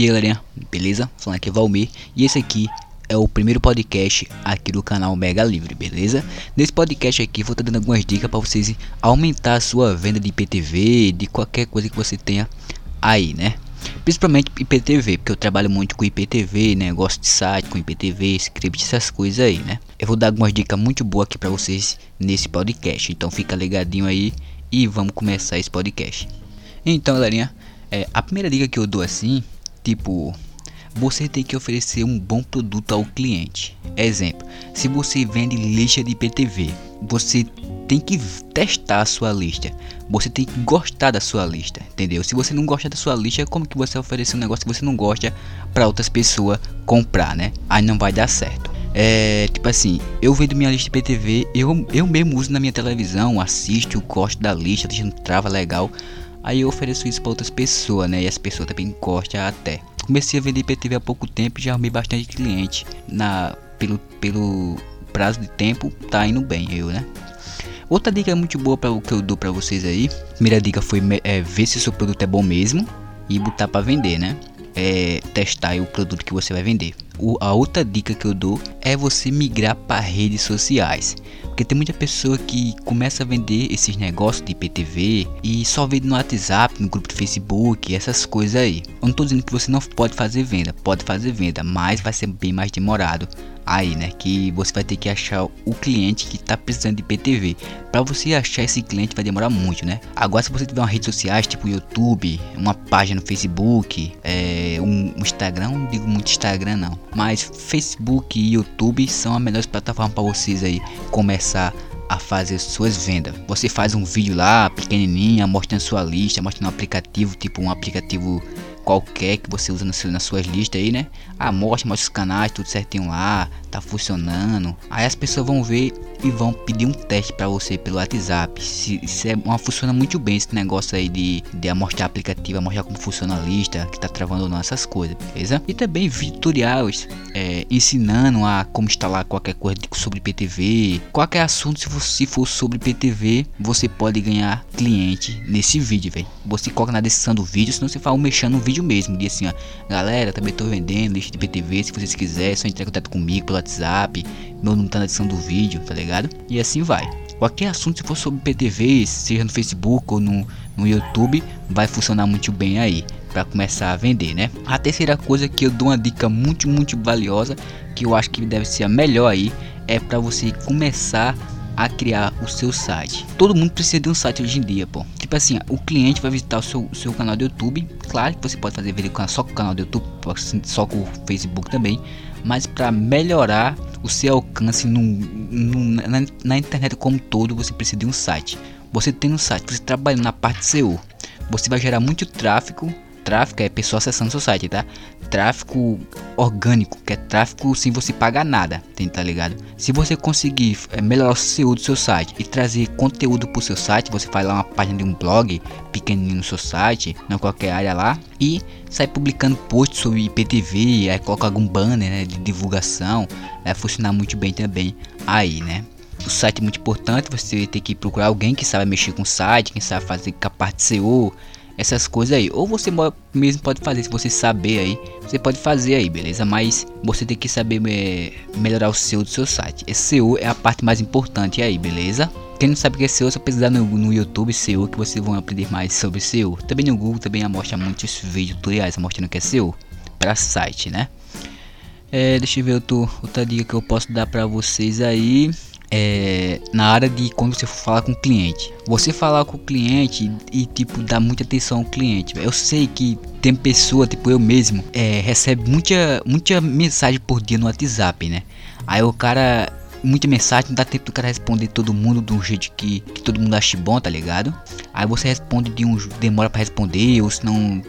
E aí galerinha, beleza? Falando aqui Valmir e esse aqui é o primeiro podcast aqui do canal Mega Livre, beleza? Nesse podcast aqui vou estar dando algumas dicas para vocês aumentar a sua venda de IPTV, de qualquer coisa que você tenha aí, né? Principalmente IPTV, porque eu trabalho muito com IPTV, né? De site com IPTV, script, essas coisas aí, né? Eu vou dar algumas dicas muito boas aqui para vocês nesse podcast, então fica ligadinho aí e vamos começar esse podcast. Então, galerinha, é, a primeira dica que eu dou assim, tipo, você tem que oferecer um bom produto ao cliente. Exemplo, se você vende lista de IPTV, você tem que testar a sua lista. Você tem que gostar da sua lista, entendeu? Se você não gosta da sua lista, como que você oferecer um negócio que você não gosta para outras pessoas comprar, né? Aí não vai dar certo. É, tipo assim, eu vendo minha lista IPTV, eu, eu mesmo uso na minha televisão, assisto, gosto da lista, a lista trava legal. Aí eu ofereço isso para outras pessoas, né? E as pessoas também gostam até. Comecei a vender IPTV há pouco tempo e já arrumei bastante cliente. Na, pelo, pelo prazo de tempo, tá indo bem, eu, né? Outra dica muito boa para o que eu dou para vocês aí. Primeira dica foi é, ver se seu produto é bom mesmo e botar para vender, né? É, testar o produto que você vai vender. O, a outra dica que eu dou é você migrar para redes sociais. Porque tem muita pessoa que começa a vender esses negócios de IPTV e só vende no WhatsApp, no grupo do Facebook, essas coisas aí. Eu não tô dizendo que você não pode fazer venda, pode fazer venda, mas vai ser bem mais demorado aí, né? Que você vai ter que achar o cliente que está precisando de IPTV. Para você achar esse cliente vai demorar muito, né? Agora se você tiver uma rede sociais tipo YouTube, uma página no Facebook, é, um, um Instagram, não digo muito Instagram não, mas Facebook e YouTube são as melhores plataformas para vocês aí começar a fazer suas vendas. Você faz um vídeo lá pequenininha, mostrando sua lista, mostrando um aplicativo, tipo um aplicativo qualquer que você usa nas, nas suas listas aí, né? Ah, mostra, mostra os canais, tudo certinho lá, tá funcionando. Aí as pessoas vão ver e vão pedir um teste para você pelo WhatsApp. Se, se é uma funciona muito bem esse negócio aí de, de mostrar aplicativo, mostrar como funciona a lista, que tá travando ou não essas coisas, beleza? E também tutoriais é, ensinando a como instalar qualquer coisa sobre PTV, qualquer assunto se for, se for sobre PTV, você pode ganhar cliente nesse vídeo, velho. Você coloca na descrição do vídeo, senão você fala mexendo no vídeo mesmo, diz assim, ó, galera, também tô vendendo lista de PTV, se vocês quiserem, só entrar em contato comigo pelo WhatsApp, meu número tá na descrição do vídeo, tá ligado? E assim vai. Qualquer assunto se for sobre PTV, seja no Facebook ou no, no YouTube, vai funcionar muito bem aí para começar a vender, né? A terceira coisa que eu dou uma dica muito muito valiosa, que eu acho que deve ser a melhor aí, é para você começar a criar o seu site. Todo mundo precisa de um site hoje em dia, pô. Tipo assim, o cliente vai visitar o seu, seu canal do YouTube. Claro que você pode fazer vídeo só com o canal do YouTube, só com o Facebook também. Mas para melhorar o seu alcance no, no, na, na, internet como todo, você precisa de um site. Você tem um site, você trabalhando na parte SEO, você vai gerar muito tráfego. Tráfego é pessoa acessando seu site, tá? Tráfego orgânico, que é tráfego sem você pagar nada, tá ligado? Se você conseguir é, melhorar o SEO do seu site e trazer conteúdo pro seu site, você faz lá uma página de um blog pequenininho no seu site, não qualquer área lá, e sai publicando posts sobre IPTV, aí coloca algum banner né, de divulgação, vai funcionar muito bem também aí, né? O site é muito importante, você tem que procurar alguém que sabe mexer com o site, quem sabe fazer com a parte SEO, essas coisas aí. Ou você mesmo pode fazer, se você saber aí, você pode fazer aí, beleza? Mas você tem que saber é, melhorar o SEO do seu site. Esse SEO é a parte mais importante aí, beleza? Quem não sabe o que é SEO, só pesquisar no, no YouTube SEO que vocês vão aprender mais sobre SEO. Também no Google também mostra muitos vídeos tutoriais mostrando o que é SEO para site, né? É, deixa eu ver outro, outra dica que eu posso dar para vocês aí é, na área de quando você for falar com o cliente. Você falar com o cliente e, tipo, dar muita atenção ao cliente. Eu sei que tem pessoa, tipo eu mesmo, é, recebe muita, muita mensagem por dia no WhatsApp, né? Aí o cara muita mensagem, não dá tempo do cara responder todo mundo de um jeito que, que todo mundo ache bom, tá ligado? Aí você responde de um demora para responder, ou se não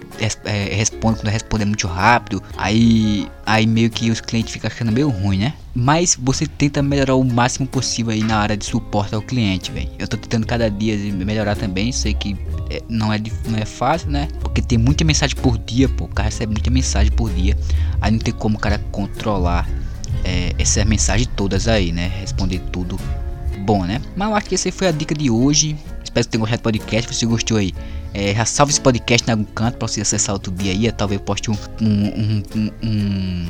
é, responde quando responde é muito rápido, aí aí meio que os clientes ficam achando meio ruim, né? Mas você tenta melhorar o máximo possível aí na área de suporte ao cliente, velho. Eu tô tentando cada dia melhorar também, sei que é, não é não é fácil, né? Porque tem muita mensagem por dia, pô, o cara recebe muita mensagem por dia, aí não tem como o cara controlar é, essas mensagens todas aí, né? Responder tudo bom, né? Mas eu acho que essa foi a dica de hoje. Espero que tenha gostado do podcast. Se você gostou aí, é, já salve esse podcast em algum canto para você acessar outro dia aí. Talvez poste um, um, um, um,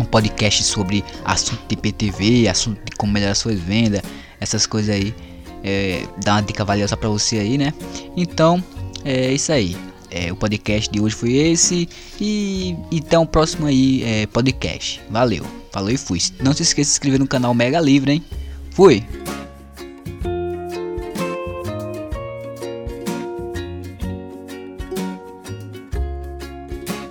um podcast sobre assunto de PTV, assunto de como melhorar suas vendas, essas coisas aí. É, dar uma dica valiosa para você aí, né? Então, é isso aí. É, o podcast de hoje foi esse. E então, próximo aí é podcast. Valeu, falou e fui. Não se esqueça de se inscrever no canal Mega Livre, hein? Fui!